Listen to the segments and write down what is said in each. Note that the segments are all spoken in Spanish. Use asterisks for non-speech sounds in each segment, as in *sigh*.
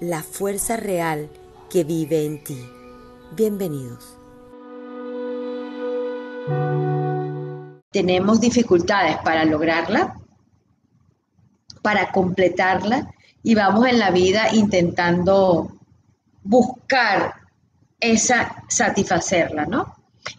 la fuerza real que vive en ti. Bienvenidos. Tenemos dificultades para lograrla, para completarla y vamos en la vida intentando buscar esa satisfacerla, ¿no?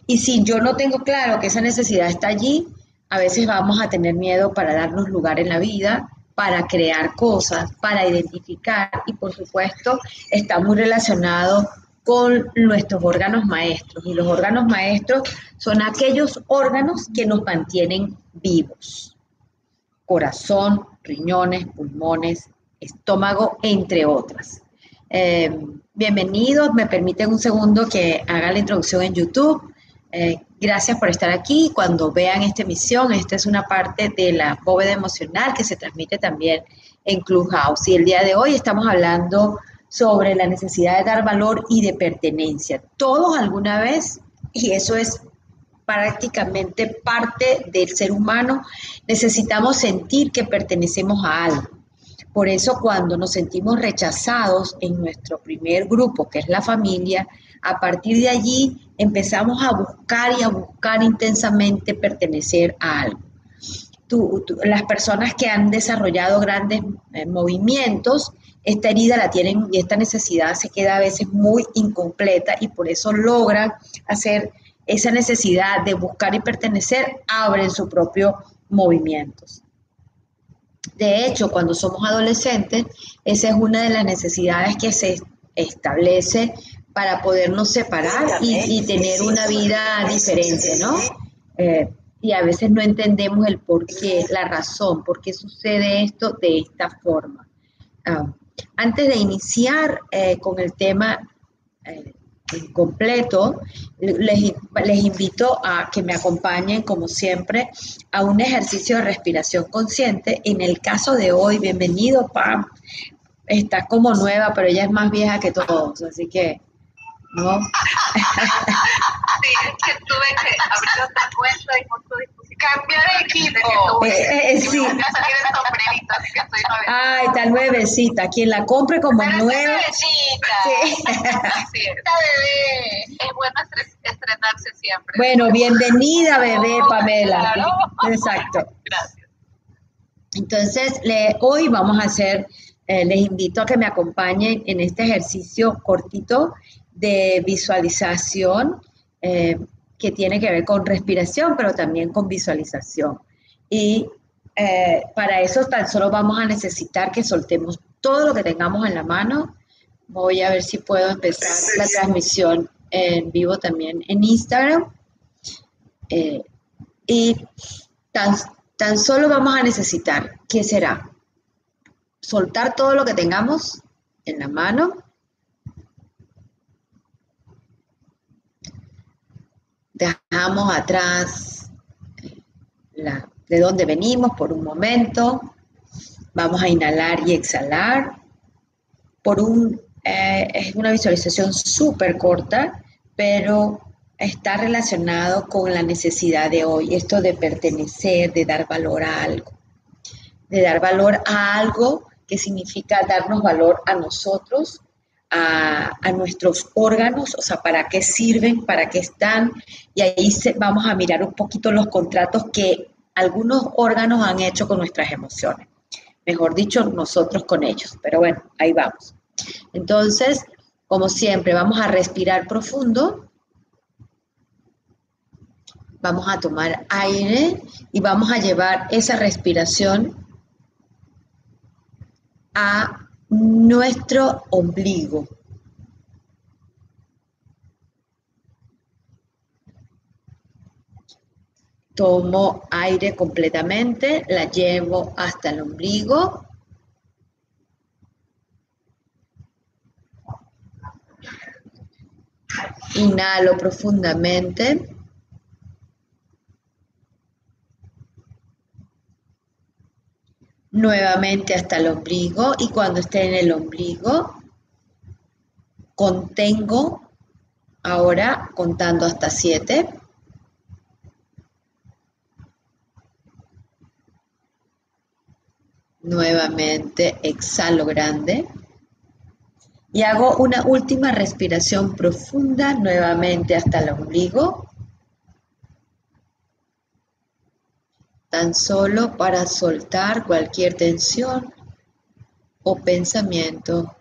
Y si yo no tengo claro que esa necesidad está allí, a veces vamos a tener miedo para darnos lugar en la vida, para crear cosas, para identificar y por supuesto está muy relacionado con nuestros órganos maestros. Y los órganos maestros son aquellos órganos que nos mantienen vivos. Corazón, riñones, pulmones, estómago, entre otras. Eh, bienvenidos, me permiten un segundo que haga la introducción en YouTube. Eh, gracias por estar aquí. Cuando vean esta emisión, esta es una parte de la bóveda emocional que se transmite también en Clubhouse. Y el día de hoy estamos hablando sobre la necesidad de dar valor y de pertenencia. Todos alguna vez, y eso es prácticamente parte del ser humano, necesitamos sentir que pertenecemos a algo. Por eso cuando nos sentimos rechazados en nuestro primer grupo, que es la familia, a partir de allí empezamos a buscar y a buscar intensamente pertenecer a algo. las personas que han desarrollado grandes eh, movimientos, esta herida la tienen y esta necesidad se queda a veces muy incompleta y por eso logran hacer esa necesidad de buscar y pertenecer, abren su propio movimientos. De hecho, cuando somos adolescentes, esa es una de las necesidades que se establece para podernos separar y, tener una vida diferente, ¿no? Eh, y a veces no entendemos el por qué, la razón, por qué sucede esto de esta forma. Ah, antes de iniciar eh, con el tema eh, completo, les, les, invito a que me acompañen, como siempre, a un ejercicio de respiración consciente. En el caso de hoy, bienvenido, Pam. Está como nueva, pero ella es más vieja que todos, así que ¿no? *laughs* sí, es que tuve que abrir otra cuenta y por tu disposición. Cambiar de equipo. Eh, eh, sí. Ay, está nuevecita. Quien la compre como nueva. Nuevecita. Sí. Esta bebé. Es bueno estrenarse siempre. Bueno, bienvenida, bebé, Pamela. Exacto. Gracias. Entonces, le, hoy vamos a hacer, eh, les invito a que me acompañen en este ejercicio cortito de visualización eh, que tiene que ver con respiración, pero también con visualización. Y eh, para eso tan solo vamos a necesitar que soltemos todo lo que tengamos en la mano. Voy a ver si puedo empezar la transmisión en vivo también en Instagram. Eh, y tan, tan solo vamos a necesitar, ¿qué será? Soltar todo lo que tengamos en la mano dejamos atrás la, de dónde venimos por un momento, vamos a inhalar y exhalar por un, eh, es una visualización súper corta, pero está relacionado con la necesidad de hoy, esto de pertenecer, de dar valor a algo, de dar valor a algo que significa darnos valor a nosotros, a, nuestros órganos, o sea, para qué sirven, para qué están, y ahí vamos a mirar un poquito los contratos que algunos órganos han hecho con nuestras emociones. Mejor dicho, nosotros con ellos. Pero bueno, ahí vamos. Entonces, como siempre, vamos a respirar profundo. Vamos a tomar aire y vamos a llevar esa respiración a nuestro ombligo. Tomo aire completamente, la llevo hasta el ombligo. Inhalo profundamente. Nuevamente hasta el ombligo y cuando esté en el ombligo, contengo ahora contando hasta 7. Nuevamente exhalo grande. Y hago una última respiración profunda nuevamente hasta el ombligo. Tan solo para soltar cualquier tensión o pensamiento.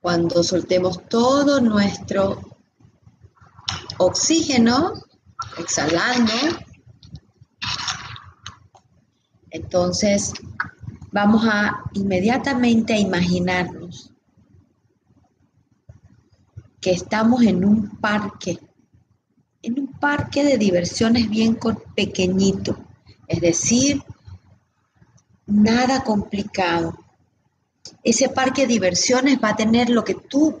Cuando soltemos todo nuestro oxígeno, exhalando. Entonces, vamos a inmediatamente a imaginarnos que estamos en un parque, en un parque de diversiones bien pequeñito, es decir, nada complicado. Ese parque de diversiones va a tener lo que tú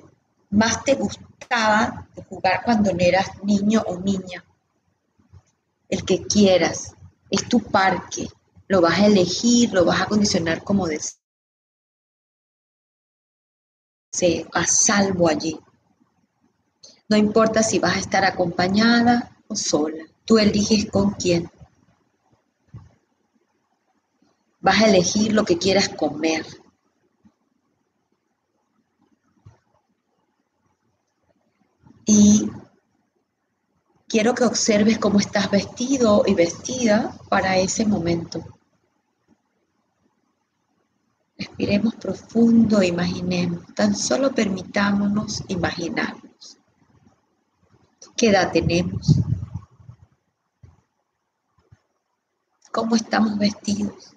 más te gustaba de jugar cuando eras niño o niña el que quieras, es tu parque, lo vas a elegir, lo vas a condicionar como deseas. A salvo allí. No importa si vas a estar acompañada o sola, tú eliges con quién. Vas a elegir lo que quieras comer. Y Quiero que observes cómo estás vestido y vestida para ese momento. Respiremos profundo, imaginemos, tan solo permitámonos imaginarnos. ¿Qué edad tenemos? ¿Cómo estamos vestidos?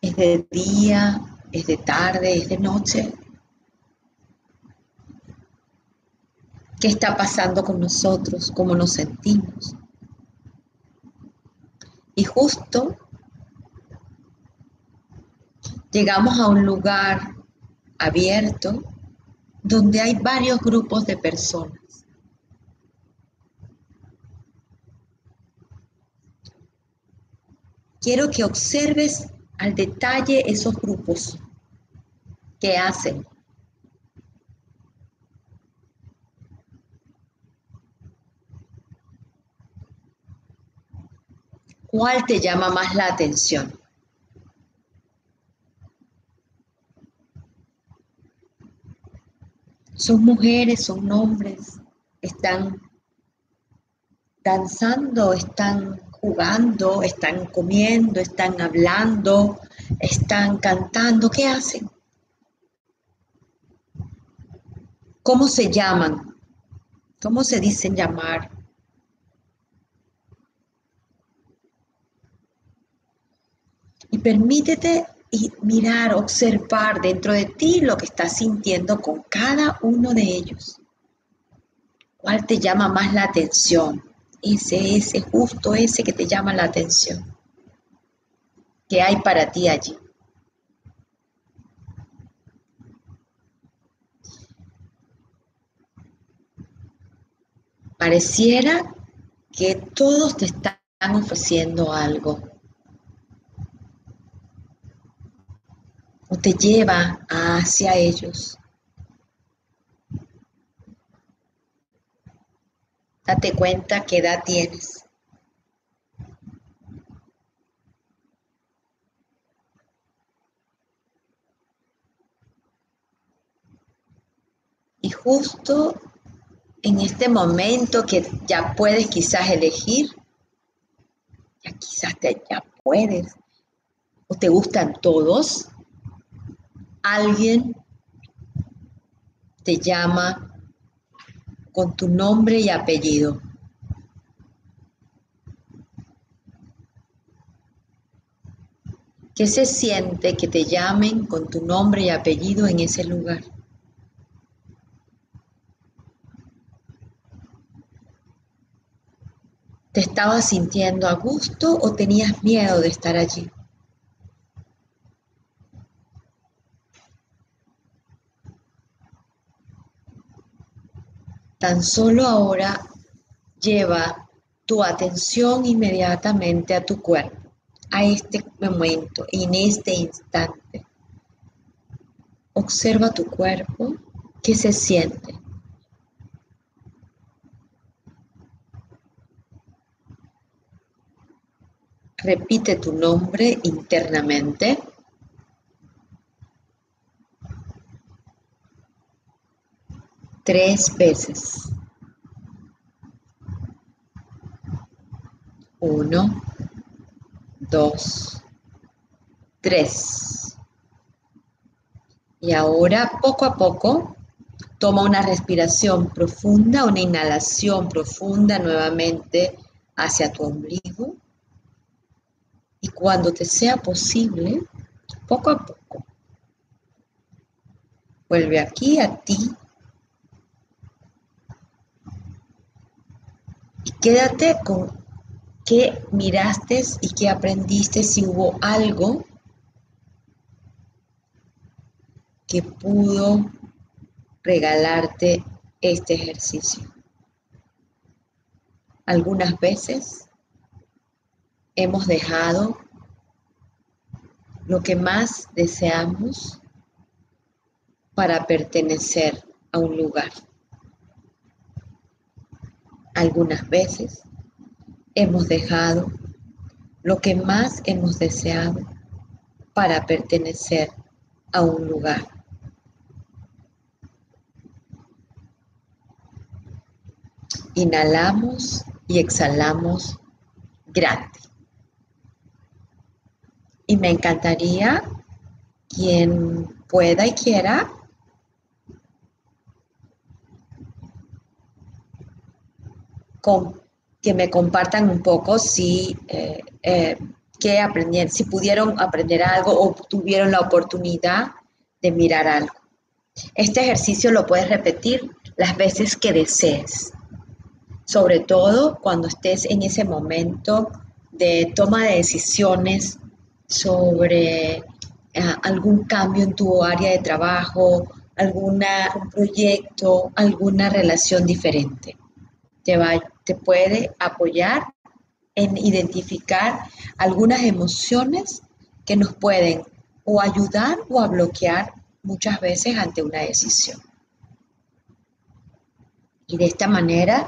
¿Es de día? ¿Es de tarde? ¿Es de noche? qué está pasando con nosotros, cómo nos sentimos. Y justo llegamos a un lugar abierto donde hay varios grupos de personas. Quiero que observes al detalle esos grupos. Que hacen ¿Cuál te llama más la atención? Son mujeres, son hombres, están danzando, están jugando, están comiendo, están hablando, están cantando. ¿Qué hacen? ¿Cómo se llaman? ¿Cómo se dicen llamar? y permítete mirar, observar dentro de ti lo que estás sintiendo con cada uno de ellos. ¿Cuál te llama más la atención? Ese, ese, justo ese que te llama la atención. ¿Qué hay para ti allí? Pareciera que todos te están ofreciendo algo. o te lleva hacia ellos. Date cuenta qué edad tienes. Y justo en este momento que ya puedes quizás elegir, ya quizás te, ya puedes, o te gustan todos, alguien te llama con tu nombre y apellido. ¿Qué se siente que te llamen con tu nombre y apellido en ese lugar? ¿Te estabas sintiendo a gusto o tenías miedo de estar allí? Tan solo ahora lleva tu atención inmediatamente a tu cuerpo, a este momento, en este instante. Observa tu cuerpo, ¿qué se siente? Repite tu nombre internamente. Tres veces. Uno, dos, tres. Y ahora, poco a poco, toma una respiración profunda, una inhalación profunda nuevamente hacia tu ombligo. Y cuando te sea posible, poco a poco, vuelve aquí a ti quédate con qué miraste y qué aprendiste, si hubo algo que pudo regalarte este ejercicio. Algunas veces hemos dejado lo que más deseamos para pertenecer a un lugar. Algunas veces hemos dejado lo que más hemos deseado para pertenecer a un lugar. Inhalamos y exhalamos grande. Y me encantaría quien pueda y quiera que me compartan un poco si eh, eh, aprendieron, si pudieron aprender algo o tuvieron la oportunidad de mirar algo. Este ejercicio lo puedes repetir las veces que desees, sobre todo cuando estés en ese momento de toma de decisiones sobre eh, algún cambio en tu área de trabajo, alguna, un proyecto, alguna relación diferente. Te, va, te puede apoyar en identificar algunas emociones que nos pueden o ayudar o a bloquear muchas veces ante una decisión. Y de esta manera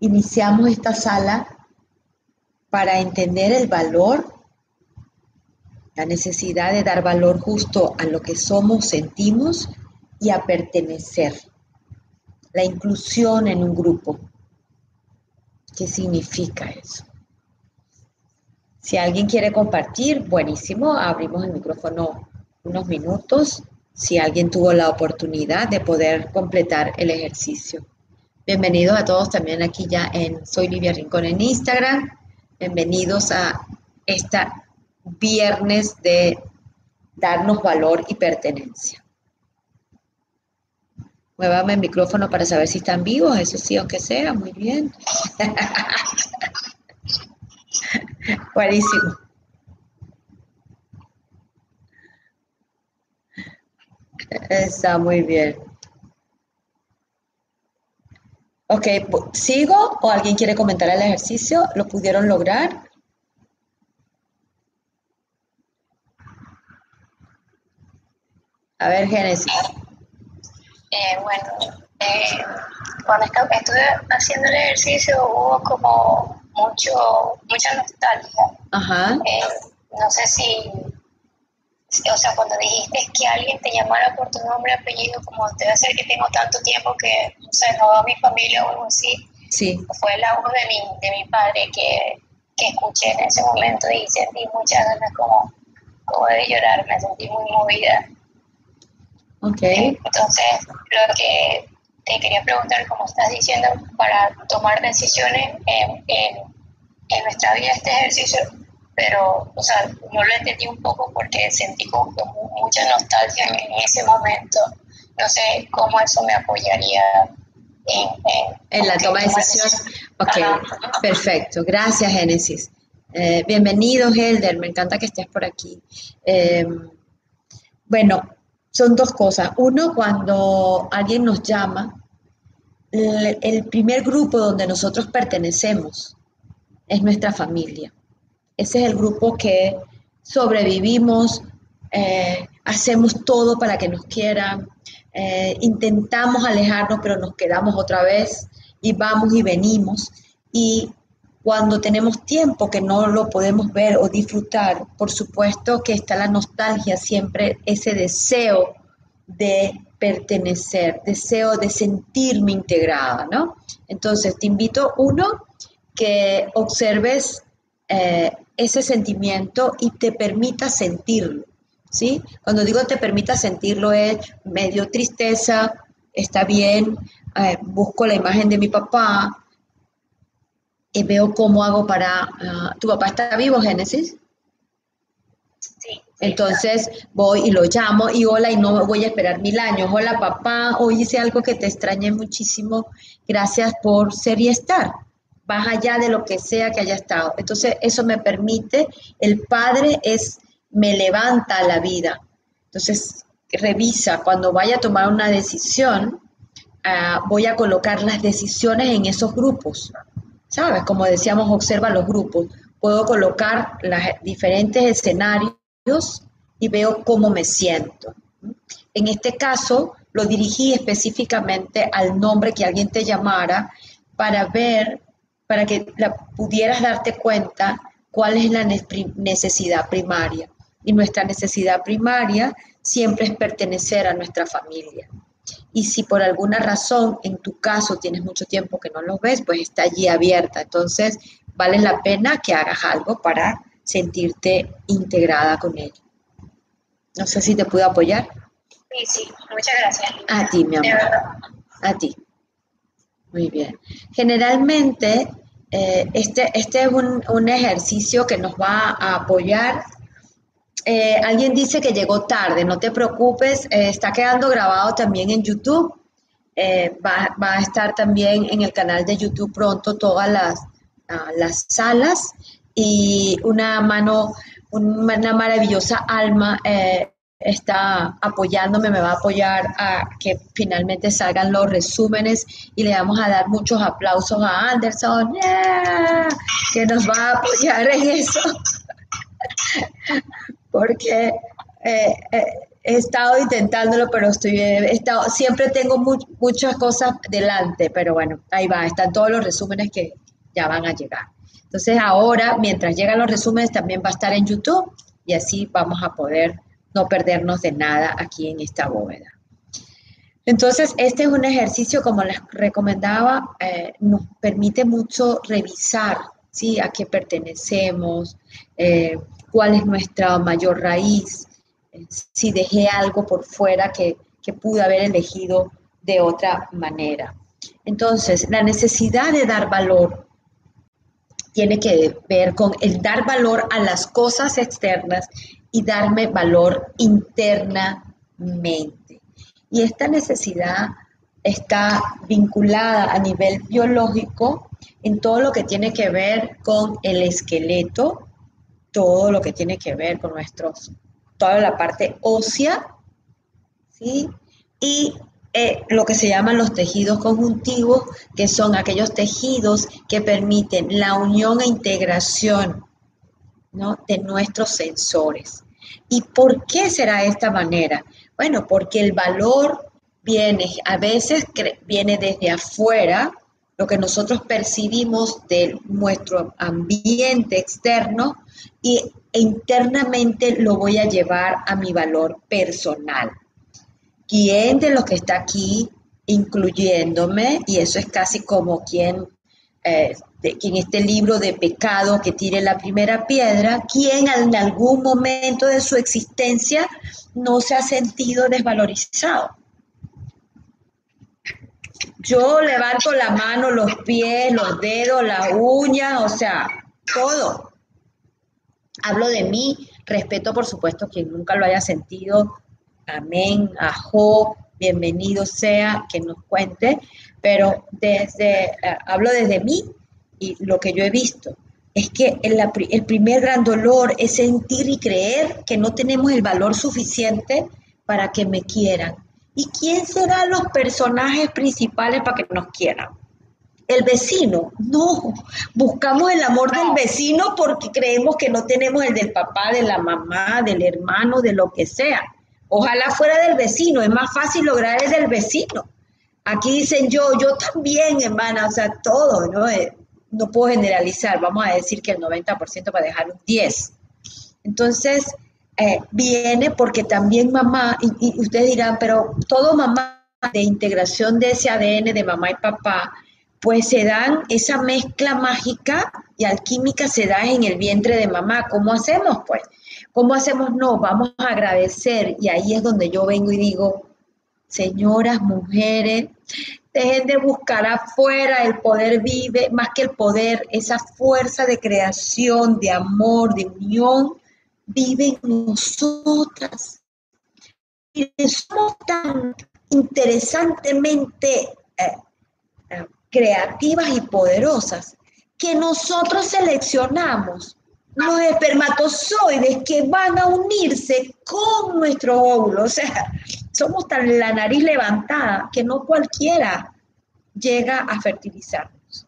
iniciamos esta sala para entender el valor, la necesidad de dar valor justo a lo que somos, sentimos y a pertenecer. La inclusión en un grupo, ¿Qué significa eso? Si alguien quiere compartir, buenísimo, abrimos el micrófono unos minutos. Si alguien tuvo la oportunidad de poder completar el ejercicio. Bienvenidos a todos también aquí ya en Soy Livia Rincón en Instagram. Bienvenidos a esta viernes de darnos valor y pertenencia. Muévame el micrófono para saber si están vivos, eso sí, aunque sea, muy bien. *laughs* Buenísimo. Está muy bien. Ok, ¿sigo o alguien quiere comentar el ejercicio? ¿Lo pudieron lograr? A ver, Génesis. Eh, bueno, eh, cuando estuve haciendo el ejercicio hubo como mucho, mucha nostalgia. Ajá. Eh, no sé si, o sea, cuando dijiste que alguien te llamara por tu nombre y apellido, como debe ser que tengo tanto tiempo que, no sé, no veo a mi familia o algo así. Sí. Fue la voz de mi, de mi padre que, que escuché en ese momento y sentí muchas veces como, como de llorar, me sentí muy movida. Okay. Entonces, lo que te quería preguntar, como estás diciendo, para tomar decisiones en, en, nuestra vida este ejercicio, pero, o sea, no lo entendí un poco porque sentí como mucha nostalgia en, ese momento. No sé cómo eso me apoyaría en, la toma de decisión. Ok, perfecto. Gracias, Génesis. Eh, bienvenido, Helder. Me encanta que estés por aquí. Em, bueno, son dos cosas. Uno, cuando alguien nos llama, el, primer grupo donde nosotros pertenecemos es nuestra familia. Ese es el grupo que sobrevivimos, eh, hacemos todo para que nos quieran, eh, intentamos alejarnos, pero nos quedamos otra vez y vamos y venimos. Y cuando tenemos tiempo que no lo podemos ver o disfrutar, por supuesto que está la nostalgia, siempre ese deseo de pertenecer, deseo de sentirme integrada, ¿no? Entonces, te invito, uno, que observes eh, ese sentimiento y te permita sentirlo, ¿sí? Cuando digo te permita sentirlo es medio tristeza, está bien, eh, busco la imagen de mi papá, y veo cómo hago para... Ah, ¿Tu papá está vivo, Génesis? Sí. Entonces voy y lo llamo y hola y no voy a esperar mil años. Hola papá, hoy hice algo que te extrañé muchísimo. Gracias por ser y estar. Vas allá de lo que sea que haya estado. Entonces eso me permite, el padre es, me levanta a la vida. Entonces revisa, cuando vaya a tomar una decisión, ah, voy a colocar las decisiones en esos grupos ¿sabes? Como decíamos, observa los grupos. Puedo colocar los diferentes escenarios y veo cómo me siento. En este caso, lo dirigí específicamente al nombre que alguien te llamara para ver, para que pudieras darte cuenta cuál es la necesidad primaria. Y nuestra necesidad primaria siempre es pertenecer a nuestra familia. Y si por alguna razón, en tu caso, tienes mucho tiempo que no los ves, pues está allí abierta. Entonces, vale la pena que hagas algo para sentirte integrada con ellos. No sé si te puedo apoyar. Sí, sí, muchas gracias. A ti, mi amor. A ti. Muy bien. Generalmente, eh, este, este es un, un ejercicio que nos va a apoyar eh, alguien dice que llegó tarde, no te preocupes, eh, está quedando grabado también en YouTube. Eh, va, a estar también en el canal de YouTube pronto todas las, ah, las salas y una mano, una maravillosa alma está apoyándome, me va a apoyar a que finalmente salgan los resúmenes y le vamos a dar muchos aplausos a Anderson, que nos va a apoyar en eso *laughs* porque eh, eh, he estado intentándolo, pero estoy, he estado, siempre tengo muchas cosas delante, pero bueno, ahí va, están todos los resúmenes que ya van a llegar. Entonces ahora, mientras llegan los resúmenes, también va a estar en YouTube y así vamos a poder no perdernos de nada aquí en esta bóveda. Entonces, este es un ejercicio, como les recomendaba, eh, nos permite mucho revisar ¿sí? a qué pertenecemos, cuál es nuestra mayor raíz, si dejé algo por fuera que, que pude haber elegido de otra manera. Entonces, la necesidad de dar valor tiene que ver con el dar valor a las cosas externas y darme valor internamente. Y esta necesidad está vinculada a nivel biológico en todo lo que tiene que ver con el esqueleto, todo lo que tiene que ver con nuestros, toda la parte ósea, ¿sí? Y eh, lo que se llaman los tejidos conjuntivos, que son aquellos tejidos que permiten la unión e integración ¿no? de nuestros sensores. ¿Y por qué será de esta manera? Bueno, porque el valor viene, a veces viene desde afuera, lo que nosotros percibimos de nuestro ambiente externo y internamente lo voy a llevar a mi valor personal. ¿Quién de los que está aquí, incluyéndome, y eso es casi como quien, eh, quien este libro de pecado que tire la primera piedra, quien en algún momento de su existencia no se ha sentido desvalorizado? Yo levanto la mano, los pies, los dedos, las uñas, o sea, todo. Hablo de mí, respeto por supuesto quien nunca lo haya sentido. Amén, ajo, bienvenido sea que nos cuente, pero desde, eh, hablo desde mí y lo que yo he visto. Es que el, el primer gran dolor es sentir y creer que no tenemos el valor suficiente para que me quieran. ¿Y quién serán los personajes principales para que nos quieran? El vecino, no, buscamos el amor del vecino porque creemos que no tenemos el del papá, de la mamá, del hermano, de lo que sea. Ojalá fuera del vecino, es más fácil lograr el del vecino. Aquí dicen yo, yo también, hermana, o sea, todo, ¿no? Eh, no puedo generalizar, vamos a decir que el 90% para dejar un 10. Entonces, eh, viene porque también mamá, y, y, ustedes dirán, pero todo mamá de integración de ese ADN de mamá y papá, pues se dan esa mezcla mágica y alquímica se da en el vientre de mamá. ¿Cómo hacemos? Pues, ¿cómo hacemos? No, vamos a agradecer y ahí es donde yo vengo y digo, señoras, mujeres, dejen de buscar afuera, el poder vive, más que el poder, esa fuerza de creación, de amor, de unión, vive en nosotras. Y somos tan interesantemente eh, creativas y poderosas que nosotros seleccionamos los espermatozoides que van a unirse con nuestro óvulo. O sea, somos tan la nariz levantada que no cualquiera llega a fertilizarnos.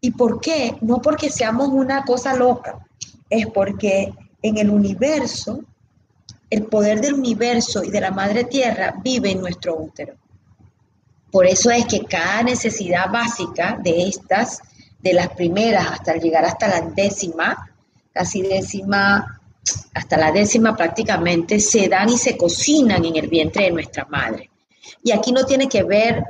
¿Y por qué? No porque seamos una cosa loca, es porque en el universo, el poder del universo y de la madre tierra vive en nuestro útero. Por eso es que cada necesidad básica de estas, de las primeras hasta llegar hasta la décima, casi décima, hasta la décima prácticamente, se dan y se cocinan en el vientre de nuestra madre. Y aquí no tiene que ver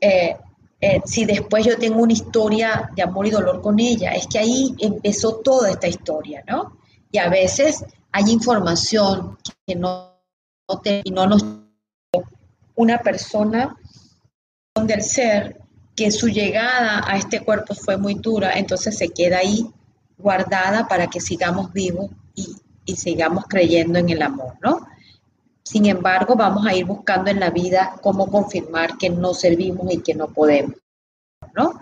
eh, eh, si después yo tengo una historia de amor y dolor con ella, es que ahí empezó toda esta historia, ¿no? Y a veces hay información que no, no, y no nos... Una persona del ser que su llegada a este cuerpo fue muy dura, entonces se queda ahí guardada para que sigamos vivos y, y sigamos creyendo en el amor, ¿no? Sin embargo, vamos a ir buscando en la vida cómo confirmar que no servimos y que no podemos, ¿no?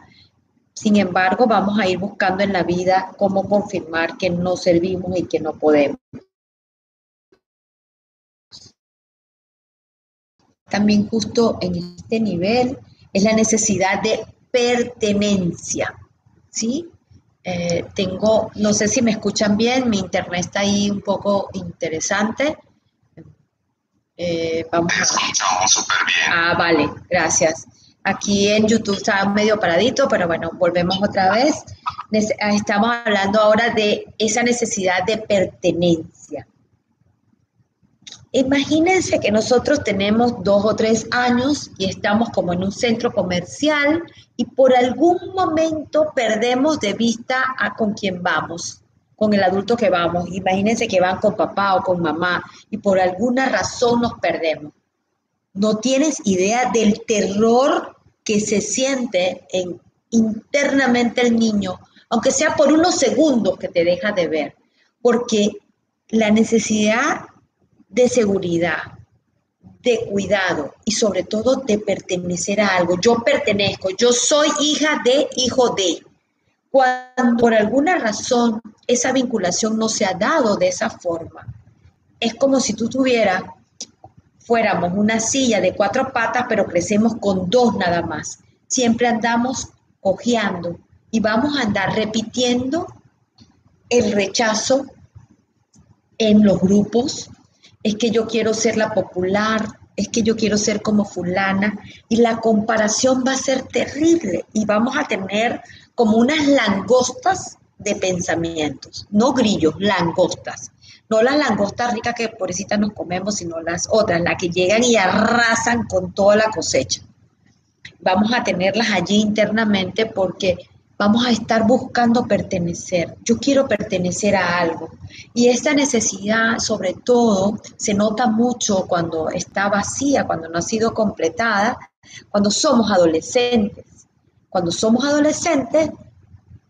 Sin embargo, vamos a ir buscando en la vida cómo confirmar que no servimos y que no podemos. También justo en este nivel es la necesidad de pertenencia, ¿sí? Eh, tengo, no sé si me escuchan bien, mi internet está ahí un poco interesante. Eh, vamos escuchamos súper bien. Ah, vale, gracias. Aquí en YouTube está medio paradito, pero bueno, volvemos otra vez. Estamos hablando ahora de esa necesidad de pertenencia. Imagínense que nosotros tenemos dos o tres años y estamos como en un centro comercial y por algún momento perdemos de vista a con quién vamos, con el adulto que vamos. Imagínense que van con papá o con mamá y por alguna razón nos perdemos. No tienes idea del terror que se siente en, internamente el niño, aunque sea por unos segundos que te deja de ver, porque la necesidad de seguridad, de cuidado y sobre todo de pertenecer a algo. Yo pertenezco, yo soy hija de, hijo de. Cuando por alguna razón esa vinculación no se ha dado de esa forma, es como si tú tuvieras, fuéramos una silla de cuatro patas, pero crecemos con dos nada más. Siempre andamos cojeando y vamos a andar repitiendo el rechazo en los grupos, es que yo quiero ser la popular, es que yo quiero ser como fulana, y la comparación va a ser terrible y vamos a tener como unas langostas de pensamientos, no grillos, langostas. No las langostas ricas que pobrecita nos comemos, sino las otras, las que llegan y arrasan con toda la cosecha. Vamos a tenerlas allí internamente porque vamos a estar buscando pertenecer. Yo quiero pertenecer a algo. Y esta necesidad, sobre todo, se nota mucho cuando está vacía, cuando no ha sido completada, cuando somos adolescentes. Cuando somos adolescentes,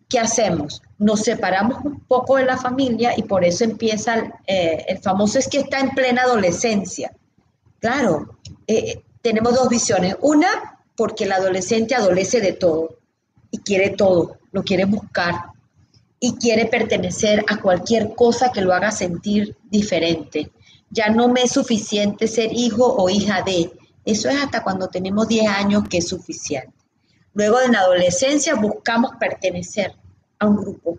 ¿qué hacemos? Nos separamos un poco de la familia y por eso empieza el, eh, famoso es que está en plena adolescencia. Claro, eh, tenemos dos visiones. Una, porque el adolescente adolece de todo y quiere todo, lo quiere buscar y quiere pertenecer a cualquier cosa que lo haga sentir diferente. Ya no me es suficiente ser hijo o hija de. Eso es hasta cuando tenemos 10 años que es suficiente. Luego en la adolescencia buscamos pertenecer a un grupo,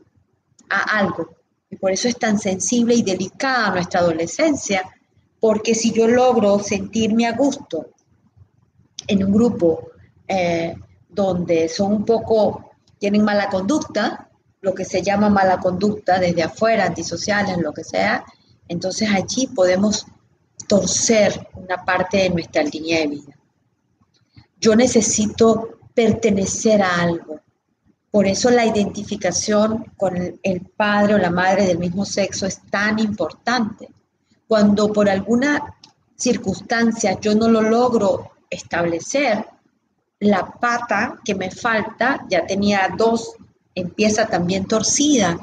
a algo. Y por eso es tan sensible y delicada nuestra adolescencia, porque si yo logro sentirme a gusto en un grupo eh, donde son un poco, tienen mala conducta, lo que se llama mala conducta desde afuera, antisociales, lo que sea, entonces allí podemos torcer una parte de nuestra línea de vida. Yo necesito pertenecer a algo. Por eso la identificación con el padre o la madre del mismo sexo es tan importante. Cuando por alguna circunstancia yo no lo logro establecer, la pata que me falta, ya tenía dos, empieza también torcida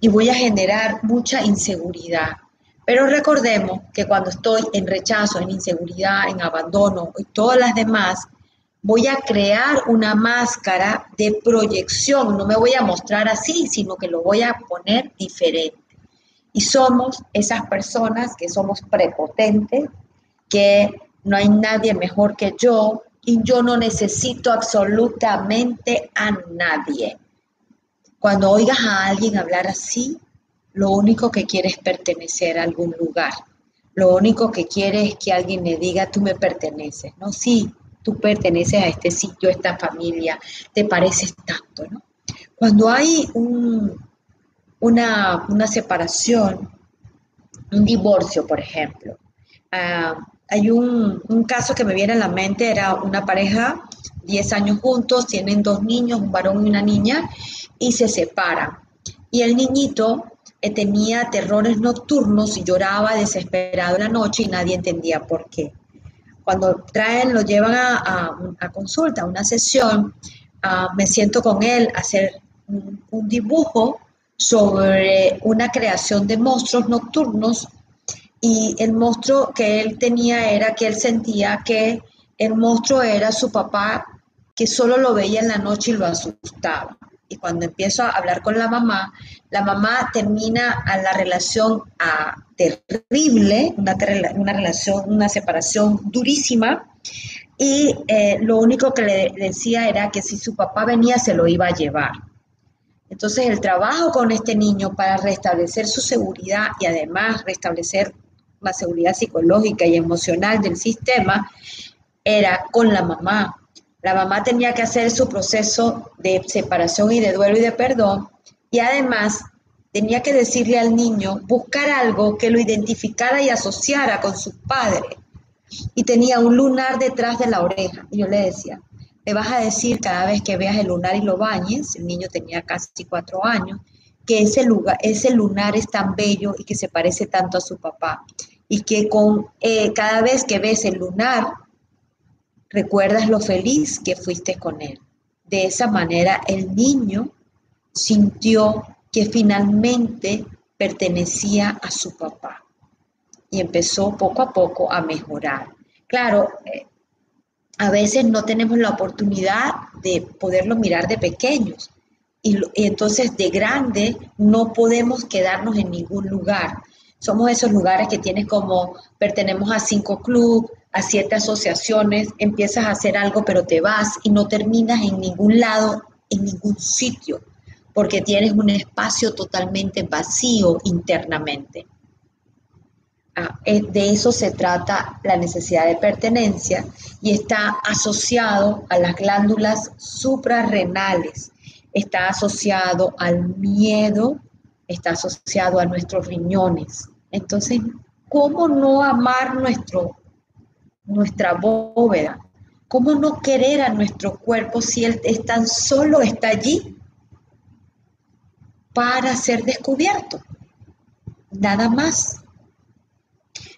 y voy a generar mucha inseguridad. Pero recordemos que cuando estoy en rechazo, en inseguridad, en abandono y todas las demás, voy a crear una máscara de proyección. No me voy a mostrar así, sino que lo voy a poner diferente. Y somos esas personas que somos prepotentes, que no hay nadie mejor que yo y yo no necesito absolutamente a nadie. Cuando oigas a alguien hablar así, lo único que quiere es pertenecer a algún lugar. Lo único que quiere es que alguien le diga, tú me perteneces, ¿no? Sí, tú perteneces a este sitio, a esta familia, te pareces tanto, ¿no? Cuando hay una, separación, un divorcio, por ejemplo, ah, hay un, caso que me viene a la mente, era una pareja, 10 años juntos, tienen dos niños, un varón y una niña, y se separan. Y el niñito eh, tenía terrores nocturnos y lloraba desesperado la noche y nadie entendía por qué. Cuando traen, lo llevan a, consulta, a una sesión, ah, me siento con él a hacer un dibujo sobre una creación de monstruos nocturnos y el monstruo que él tenía era que él sentía que el monstruo era su papá que solo lo veía en la noche y lo asustaba. Y cuando empiezo a hablar con la mamá, la mamá termina a la relación a, terrible, una, una, relación, una separación durísima, y eh, lo único que le decía era que si su papá venía se lo iba a llevar. Entonces el trabajo con este niño para restablecer su seguridad y además restablecer la seguridad psicológica y emocional del sistema era con la mamá. La mamá tenía que hacer su proceso de separación y de duelo y de perdón y además tenía que decirle al niño buscar algo que lo identificara y asociara con su padre. Y tenía un lunar detrás de la oreja. Y yo le decía, le vas a decir cada vez que veas el lunar y lo bañes, el niño tenía casi cuatro años, que ese, lugar, ese lunar es tan bello y que se parece tanto a su papá y que con eh, cada vez que ves el lunar, recuerdas lo feliz que fuiste con él. De esa manera el niño sintió que finalmente pertenecía a su papá y empezó poco a poco a mejorar. Claro, eh, a veces no tenemos la oportunidad de poderlo mirar de pequeños y entonces de grande no podemos quedarnos en ningún lugar somos esos lugares que tienes como, pertenemos a cinco clubes, a siete asociaciones, empiezas a hacer algo pero te vas y no terminas en ningún lado, en ningún sitio, porque tienes un espacio totalmente vacío internamente. Ah, de eso se trata la necesidad de pertenencia y está asociado a las glándulas suprarrenales, está asociado al miedo, está asociado a nuestros riñones, entonces, ¿cómo no amar nuestro, nuestra bóveda? ¿Cómo no querer a nuestro cuerpo si él tan solo está allí para ser descubierto? Nada más.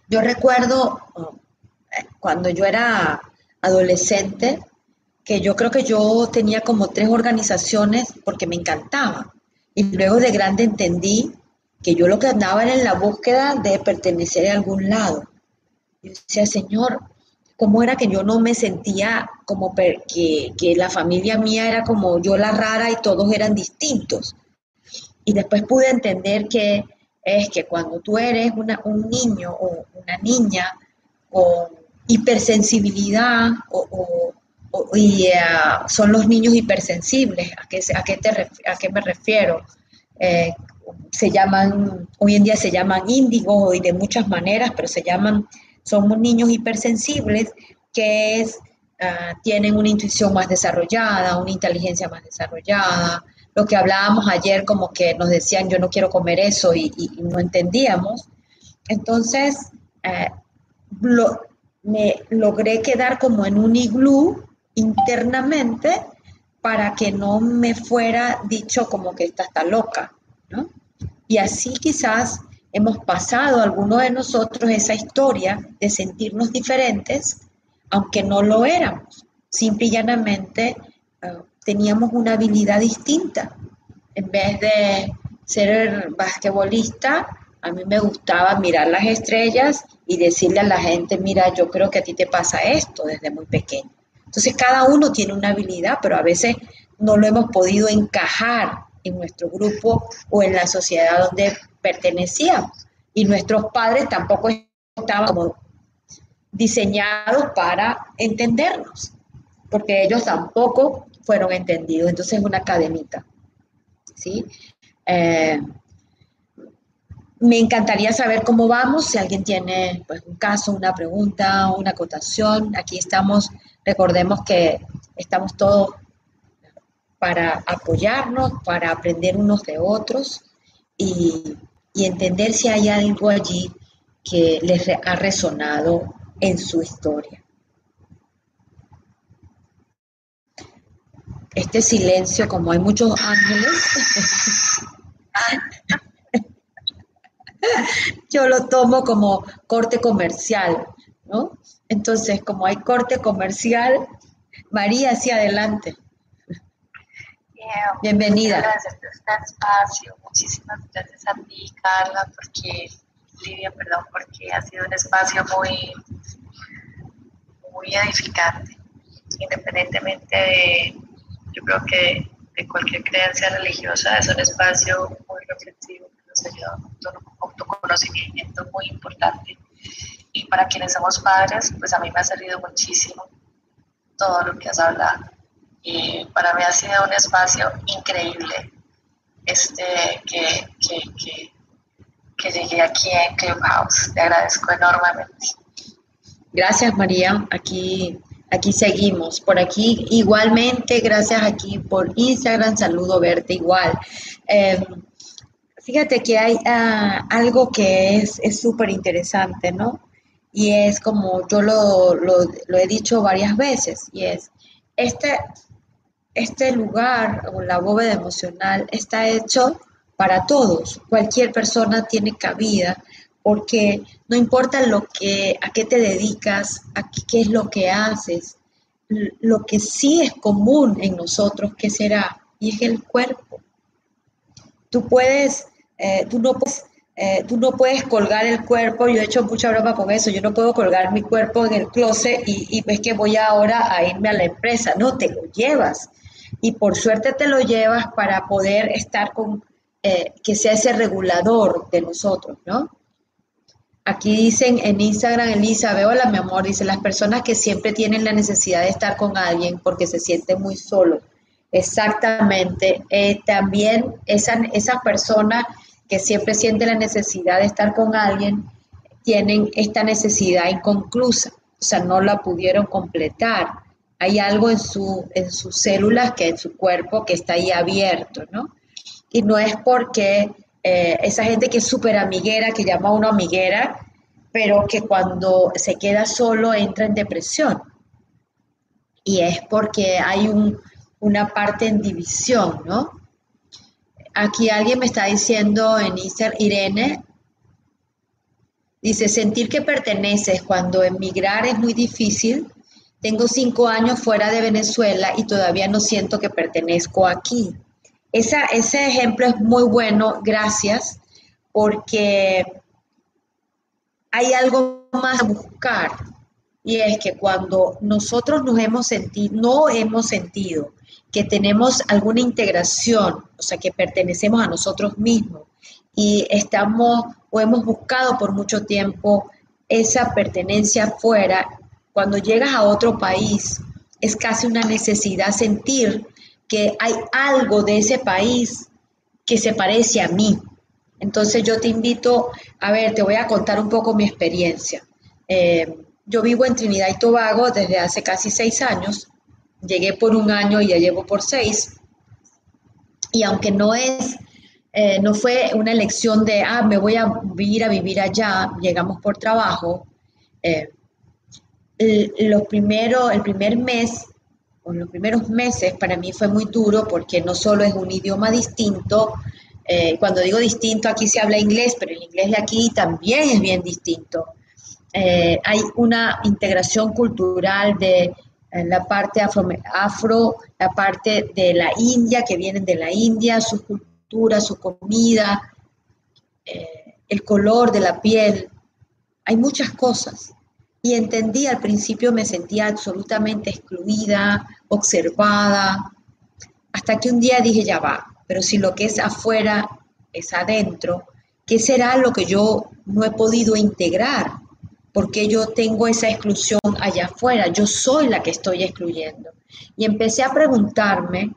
Yo recuerdo eh, cuando yo era adolescente, que yo creo que yo tenía como tres organizaciones porque me encantaba. Y luego de grande entendí que yo lo que andaba era en la búsqueda de pertenecer a algún lado. Yo decía, Señor, cómo era que yo no me sentía como que, que la familia mía era como yo la rara y todos eran distintos. Y después pude entender que es que cuando tú eres un niño o una niña con hipersensibilidad o, y eh, son los niños hipersensibles, ¿a qué, a qué, te, a qué me refiero? Eh, se llaman, hoy en día se llaman índigos y de muchas maneras, pero se llaman, somos niños hipersensibles que es, ah, tienen una intuición más desarrollada, una inteligencia más desarrollada, lo que hablábamos ayer como que nos decían yo no quiero comer eso y, no entendíamos. Entonces, eh, me logré quedar como en un iglú internamente para que no me fuera dicho como que esta está loca, ¿no? Y así quizás hemos pasado algunos de nosotros esa historia de sentirnos diferentes, aunque no lo éramos. Simple y llanamente eh, teníamos una habilidad distinta. En vez de ser basquetbolista, a mí me gustaba mirar las estrellas y decirle a la gente, mira, yo creo que a ti te pasa esto desde muy pequeño. Entonces cada uno tiene una habilidad, pero a veces no lo hemos podido encajar en nuestro grupo o en la sociedad donde pertenecíamos. Y nuestros padres tampoco estaban como diseñados para entendernos, porque ellos tampoco fueron entendidos. Entonces es una academita. ¿sí? Eh, me encantaría saber cómo vamos, si alguien tiene pues, un caso, una pregunta, una acotación. Aquí estamos, recordemos que estamos todos para apoyarnos, para aprender unos de otros y, entender si hay algo allí que les ha resonado en su historia. Este silencio, como hay muchos ángeles, *laughs* yo lo tomo como corte comercial, ¿no? Entonces, como hay corte comercial, María, hacia adelante. Bienvenida. Gracias por este espacio. Muchísimas gracias a ti, Carla, porque, Lidia, perdón, porque ha sido un espacio muy, muy edificante, independientemente de, yo creo que de cualquier creencia religiosa, es un espacio muy reflexivo que nos ayuda a un autoconocimiento muy importante. Y para quienes somos padres, pues a mí me ha servido muchísimo todo lo que has hablado y para mí ha sido un espacio increíble este, que, que, que, llegué aquí en Clubhouse. Te agradezco enormemente. Gracias María, aquí, aquí seguimos. Por aquí igualmente, gracias aquí por Instagram, saludo verte igual. Em, fíjate que hay ah, algo que es súper interesante, ¿no? Y es como yo lo, lo, he dicho varias veces, y es, este, este lugar o la bóveda emocional está hecho para todos. Cualquier persona tiene cabida porque no importa lo que, a qué te dedicas, a qué es lo que haces, lo que sí es común en nosotros, ¿qué será? Y es el cuerpo. Tú puedes, eh, tú no puedes eh, tú no puedes colgar el cuerpo, yo he hecho mucha broma con eso, yo no puedo colgar mi cuerpo en el closet y, y es que voy ahora a irme a la empresa, no, te lo llevas y por suerte te lo llevas para poder estar con, eh, que sea ese regulador de nosotros, ¿no? Aquí dicen en Instagram, Elisa, veo la mi amor, dice, las personas que siempre tienen la necesidad de estar con alguien porque se sienten muy solos. Exactamente. Eh, también esa, esas personas que siempre sienten la necesidad de estar con alguien tienen esta necesidad inconclusa, o sea, no la pudieron completar hay algo en, su, en sus células, que en su cuerpo, que está ahí abierto, ¿no? Y no es porque eh, esa gente que es súper amiguera, que llama a una amiguera, pero que cuando se queda solo entra en depresión. Y es porque hay una parte en división, ¿no? Aquí alguien me está diciendo en Instagram, Irene, dice, sentir que perteneces cuando emigrar es muy difícil tengo cinco años fuera de Venezuela y todavía no siento que pertenezco aquí. Esa, ese ejemplo es muy bueno, gracias, porque hay algo más a buscar. y es que cuando nosotros nos hemos sentido, no hemos sentido que tenemos alguna integración, o sea, que pertenecemos a nosotros mismos y estamos o hemos buscado por mucho tiempo esa pertenencia fuera, cuando llegas a otro país es casi una necesidad sentir que hay algo de ese país que se parece a mí. Entonces yo te invito, a ver, te voy a contar un poco mi experiencia. Eh, yo vivo en Trinidad y Tobago desde hace casi seis años. Llegué por un año y ya llevo por seis. Y aunque no es, eh, no fue una elección de, ah, me voy a ir a vivir allá, llegamos por trabajo. Eh, lo primero, el primer mes o los primeros meses para mí fue muy duro porque no solo es un idioma distinto, eh, cuando digo distinto aquí se habla inglés, pero el inglés de aquí también es bien distinto. Eh, hay una integración cultural de la parte afro, la parte de la India, que vienen de la India, su cultura, su comida, el color de la piel. Hay muchas cosas y entendí, al principio me sentía absolutamente excluida, observada, hasta que un día dije, ya va, pero si lo que es afuera es adentro, ¿qué será lo que yo no he podido integrar? Porque yo tengo esa exclusión allá afuera, yo soy la que estoy excluyendo. Y empecé a preguntarme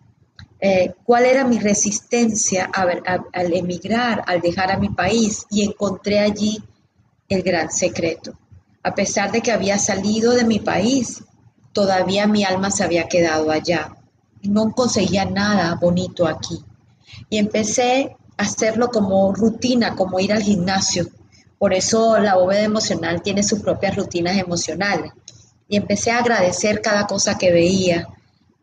eh, cuál era mi resistencia al emigrar, al dejar a mi país, y encontré allí el gran secreto a pesar de que había salido de mi país, todavía mi alma se había quedado allá. No conseguía nada bonito aquí. Y empecé a hacerlo como rutina, como ir al gimnasio. Por eso la bóveda emocional tiene sus propias rutinas emocionales. Y empecé a agradecer cada cosa que veía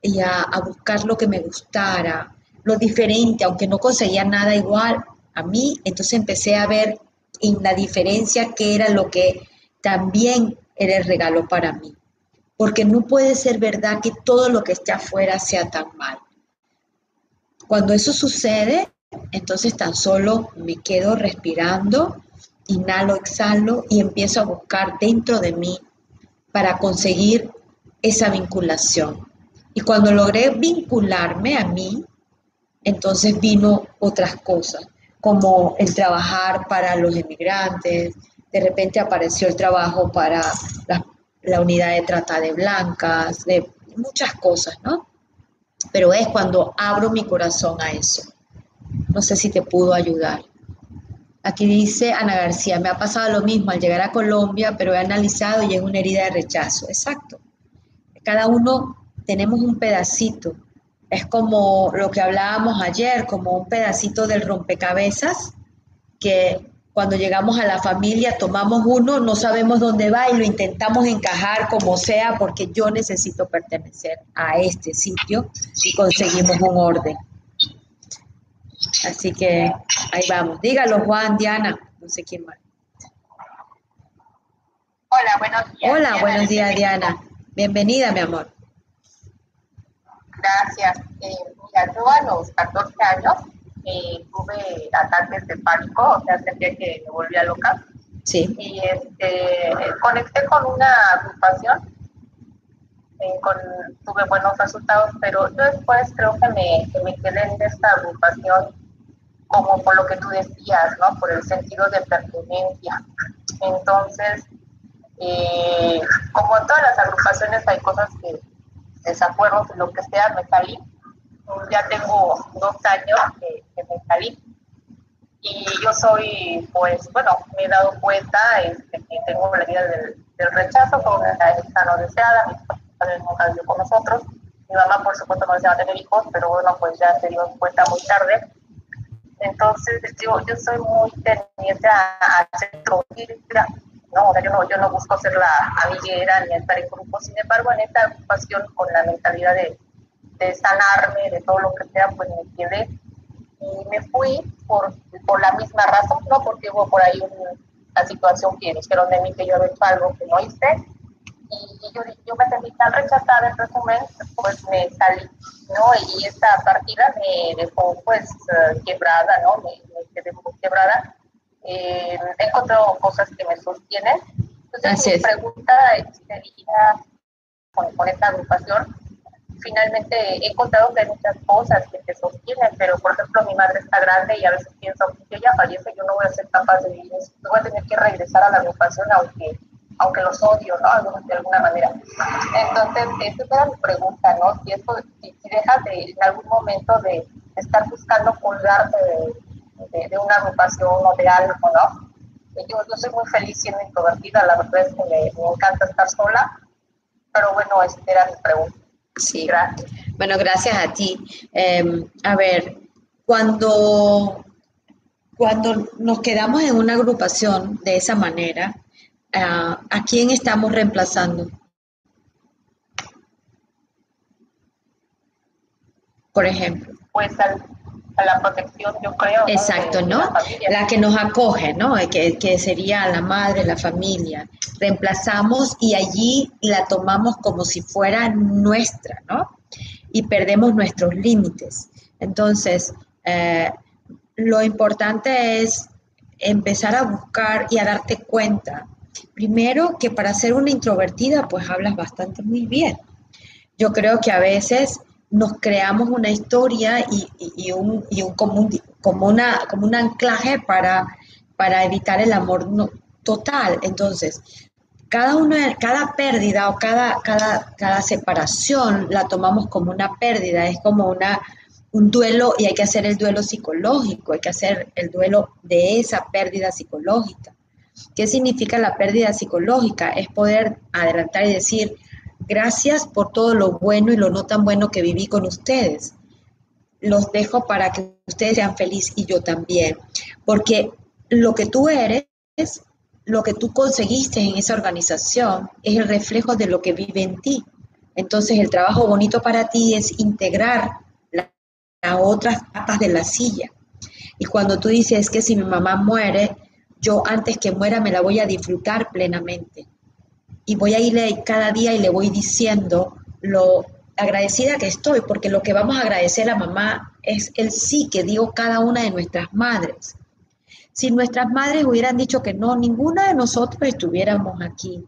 y a, buscar lo que me gustara, lo diferente, aunque no conseguía nada igual a mí. Entonces empecé a ver en la diferencia qué era lo que también eres regalo para mí. Porque no puede ser verdad que todo lo que esté afuera sea tan mal. Cuando eso sucede, entonces tan solo me quedo respirando, inhalo, exhalo y empiezo a buscar dentro de mí para conseguir esa vinculación. Y cuando logré vincularme a mí, entonces vino otras cosas, como el trabajar para los inmigrantes, de repente apareció el trabajo para la, unidad de trata de blancas, de muchas cosas, ¿no? Pero es cuando abro mi corazón a eso. No sé si te pudo ayudar. Aquí dice Ana García, me ha pasado lo mismo al llegar a Colombia, pero he analizado y es una herida de rechazo. Exacto. Cada uno tenemos un pedacito. Es como lo que hablábamos ayer, como un pedacito del rompecabezas que cuando llegamos a la familia, tomamos uno, no sabemos dónde va y lo intentamos encajar como sea porque yo necesito pertenecer a este sitio y conseguimos un orden. Así que ahí vamos. Dígalo, Juan, Diana, no sé quién más. Hola, buenos días. Hola, buenos días, Diana. Bienvenida, mi amor. Gracias. Eh, mira, yo a los 14 años eh, tuve ataques de pánico, o sea, sentía que me volvía loca. Sí. Y este, conecté con una agrupación, eh, con, tuve buenos resultados, pero yo después creo que me, que me quedé en esta agrupación como por lo que tú decías, ¿no? Por el sentido de pertenencia. Entonces, eh, como en todas las agrupaciones hay cosas que desacuerdos, lo que sea, me salí ya tengo dos años que, me salí. Y yo soy, pues, bueno, me he dado cuenta este, que tengo la vida del, rechazo, con una hija no deseada, mis padres nunca vivió con nosotros. Mi mamá, por supuesto, no deseaba tener hijos, pero bueno, pues ya se dio cuenta muy tarde. Entonces, yo, yo soy muy tendiente a, hacer no, o sea, yo no, yo no busco ser la amiguera ni estar en grupo, sin embargo, en esta ocupación con la mentalidad de, de sanarme, de todo lo que sea, pues me quedé. Y me fui por, por la misma razón, ¿no? Porque hubo por ahí una situación que dijeron de mí que yo había hecho algo que no hice y, yo, yo, me sentí tan rechazada en resumen, pues me salí, ¿no? Y esta partida me dejó pues eh, quebrada, ¿no? Me, quedé muy quebrada. Eh, he encontrado cosas que me sostienen. Entonces, mi pregunta sería, con, esta agrupación, finalmente he encontrado que hay muchas cosas que te sostienen, pero por ejemplo mi madre está grande y a veces pienso, si ella fallece yo no voy a ser capaz de vivir voy a tener que regresar a la agrupación aunque aunque los odio, ¿no? De alguna manera. Entonces, esa era mi pregunta, ¿no? Si, dejas de, en algún momento de, estar buscando colgarte de, de, una agrupación o de algo, ¿no? Yo, yo soy muy feliz siendo introvertida, la verdad es que me, encanta estar sola, pero bueno, esta era mi pregunta. Sí, gracias. Bueno, gracias a ti. Em, a ver, cuando, cuando nos quedamos en una agrupación de esa manera, ¿a, ¿a quién estamos reemplazando? Por ejemplo. Pues al a la protección, yo creo. Exacto, ¿no? La, que nos acoge, ¿no? Que, que, sería la madre, la familia. Reemplazamos y allí la tomamos como si fuera nuestra, ¿no? Y perdemos nuestros límites. Entonces, eh, lo importante es empezar a buscar y a darte cuenta. Primero, que para ser una introvertida, pues hablas bastante muy bien. Yo creo que a veces nos creamos una historia y, un, y un, como, como, una, como un anclaje para, para evitar el amor total. Entonces, cada, una, cada pérdida o cada, cada, cada separación la tomamos como una pérdida, es como una, un duelo y hay que hacer el duelo psicológico, hay que hacer el duelo de esa pérdida psicológica. ¿Qué significa la pérdida psicológica? Es poder adelantar y decir, Gracias por todo lo bueno y lo no tan bueno que viví con ustedes. Los dejo para que ustedes sean felices y yo también. Porque lo que tú eres, lo que tú conseguiste en esa organización, es el reflejo de lo que vive en ti. Entonces el trabajo bonito para ti es integrar las otras patas de la silla. Y cuando tú dices que si mi mamá muere, yo antes que muera me la voy a disfrutar plenamente y voy a irle cada día y le voy diciendo lo agradecida que estoy, porque lo que vamos a agradecer a mamá es el sí que dio cada una de nuestras madres. Si nuestras madres hubieran dicho que no, ninguna de nosotros estuviéramos aquí.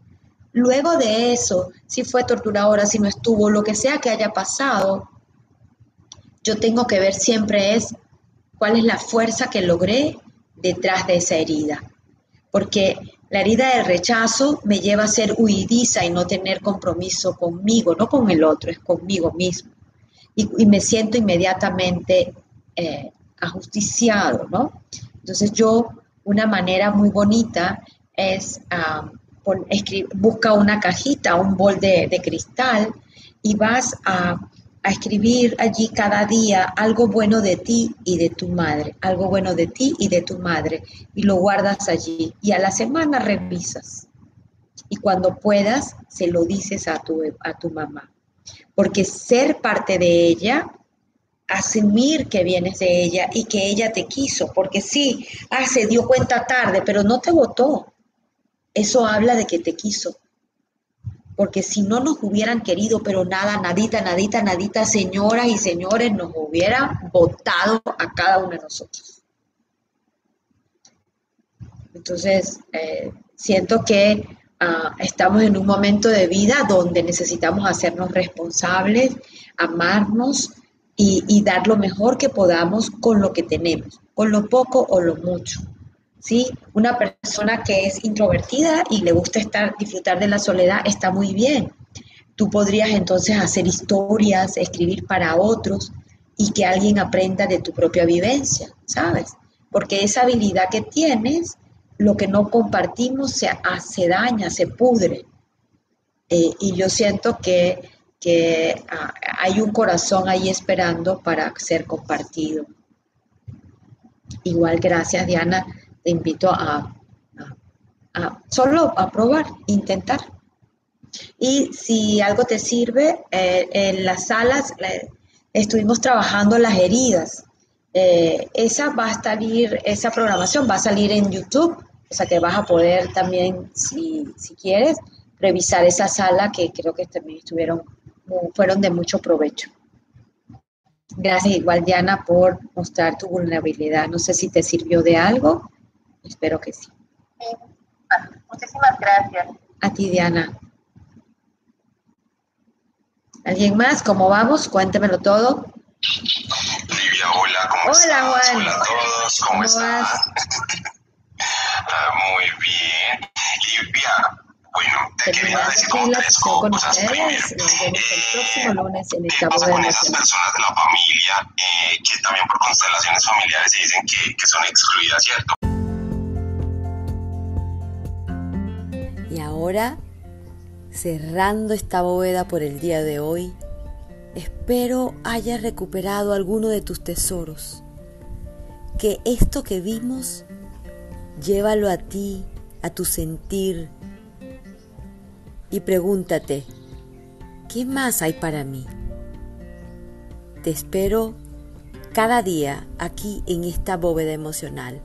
Luego de eso, si fue torturadora, si no estuvo, lo que sea que haya pasado, yo tengo que ver siempre es cuál es la fuerza que logré detrás de esa herida. Porque la herida del rechazo me lleva a ser huidiza y no tener compromiso conmigo, no con el otro, es conmigo mismo. Y, me siento inmediatamente eh, ajusticiado, ¿no? Entonces yo, una manera muy bonita es busca una cajita, un bol de cristal y vas a a escribir allí cada día algo bueno de ti y de tu madre, algo bueno de ti y de tu madre, y lo guardas allí. Y a la semana revisas. Y cuando puedas, se lo dices a tu, a tu mamá. Porque ser parte de ella, asumir que vienes de ella y que ella te quiso, porque sí, ah, se dio cuenta tarde, pero no te votó. Eso habla de que te quiso porque si no nos hubieran querido, pero nada, nadita, nadita, nadita, señoras y señores, nos hubieran votado a cada uno de nosotros. Entonces, eh, siento que ah, estamos en un momento de vida donde necesitamos hacernos responsables, amarnos y, y dar lo mejor que podamos con lo que tenemos, con lo poco o lo mucho. ¿Sí? Una persona que es introvertida y le gusta estar, disfrutar de la soledad, está muy bien. Tú podrías entonces hacer historias, escribir para otros y que alguien aprenda de tu propia vivencia, ¿sabes? Porque esa habilidad que tienes, lo que no compartimos se hace daña, se pudre. Eh, y yo siento que, que ah, hay un corazón ahí esperando para ser compartido. Igual, gracias Diana te invito a, solo a probar, intentar. Y si algo te sirve, eh, en las salas estuvimos trabajando las heridas. Eh, esa va a salir, esa programación va a salir en YouTube, o sea que vas a poder también, si, si quieres, revisar esa sala que creo que también estuvieron, fueron de mucho provecho. Gracias igual, Diana, por mostrar tu vulnerabilidad. No sé si te sirvió de algo. Espero que sí. Muchísimas gracias. A ti, Diana. ¿Alguien más? ¿Cómo vamos? Cuéntemelo todo. Livia, hola, ¿cómo Hola, estás? Juan. Hola a todos, ¿cómo, ¿Cómo están? *laughs* Ah, muy bien. Livia, bueno, te quería decir como tres cosas. Primero, ustedes. Nos vemos el próximo lunes en ¿qué esta pasa boda con esas personas de la familia eh, que también por constelaciones familiares se dicen que, que son excluidas, ¿cierto? Ahora, cerrando esta bóveda por el día de hoy, espero hayas recuperado alguno de tus tesoros. Que esto que vimos, llévalo a ti, a tu sentir, y pregúntate, ¿qué más hay para mí? Te espero cada día aquí en esta bóveda emocional